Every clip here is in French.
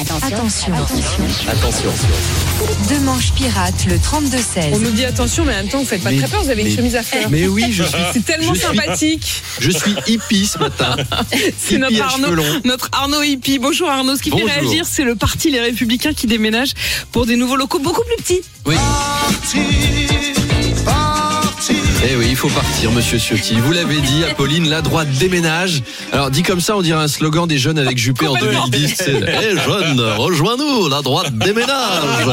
Attention, attention. Attention. Deux manches pirates, le 32-16. On nous dit attention, mais en même temps, vous faites pas Mais- très peur, vous avez une chemise à fleurs. Mais oui, je suis, C'est tellement je suis- sympathique. je suis hippie ce matin. C'est notre Arnaud, notre Arnaud Hippie. Bonjour Arnaud. Ce qui fait réagir, c'est le parti Les Républicains qui déménage pour des nouveaux locaux beaucoup plus petits. Oui. Oui, il faut partir, monsieur Ciotti. Vous l'avez dit, Apolline, la droite déménage. Alors, dit comme ça, on dirait un slogan des jeunes avec Juppé en 2010. C'est Eh jeunes, rejoins-nous, la droite déménage.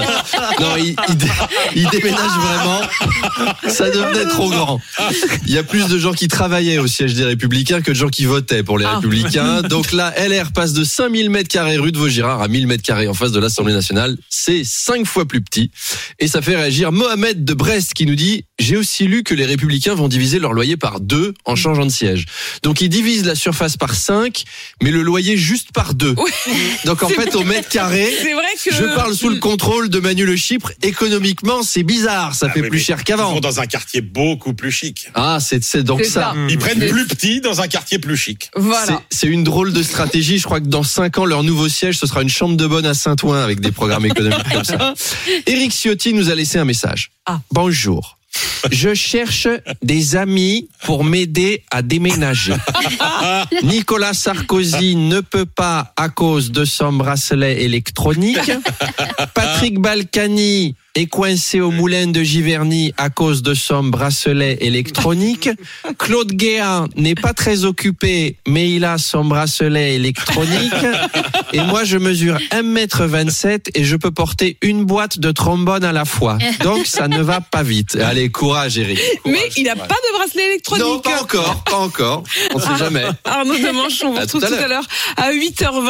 Non, il, il dé- il déménage vraiment. Ça devenait trop grand. Il y a plus de gens qui travaillaient au siège des Républicains que de gens qui votaient pour les Ah. Républicains. Donc là, LR passe de 5000 mètres carrés rue de Vaugirard à 1000 mètres carrés en face de l'Assemblée nationale. C'est cinq fois plus petit. Et ça fait réagir Mohamed de Brest qui nous dit J'ai aussi lu que les Républicains vont diviser leur loyer par deux en changeant de siège. Donc ils divisent la surface par 5, mais le loyer juste par deux. Donc en fait, au mètre carré, C'est vrai que. je parle sous le contrôle de Manu Le Chypre. Économiquement, c'est bizarre. Ça Ah fait oui, plus cher Ils qu'avant. vont dans un quartier beaucoup plus chic. Ah, c'est c'est donc ça. ça. Ils prennent Mais- plus petit dans un quartier plus chic. Voilà. C'est- C'est une drôle de stratégie. Je crois que dans 5 ans, leur nouveau siège, ce sera une chambre de bonne à Saint-Ouen avec des programmes économiques comme ça. Éric Ciotti nous a laissé un message. Ah. Bonjour. Je cherche des amis pour m'aider à déménager. Nicolas Sarkozy ne peut pas à cause de son bracelet électronique. Patrick Balkany est coincé au moulin de Giverny à cause de son bracelet électronique. Claude Guéant n'est pas très occupé, mais il a son bracelet électronique. Et moi, je mesure 1m27 et je peux porter une boîte de trombone à la fois. Donc, ça ne va pas vite. Allez, courage, Eric. Mais il n'a pas de bracelet électronique. Non, pas encore, pas encore. On sait jamais. Arnaud Demanche, on vous retrouve tout à l'heure à 8h20.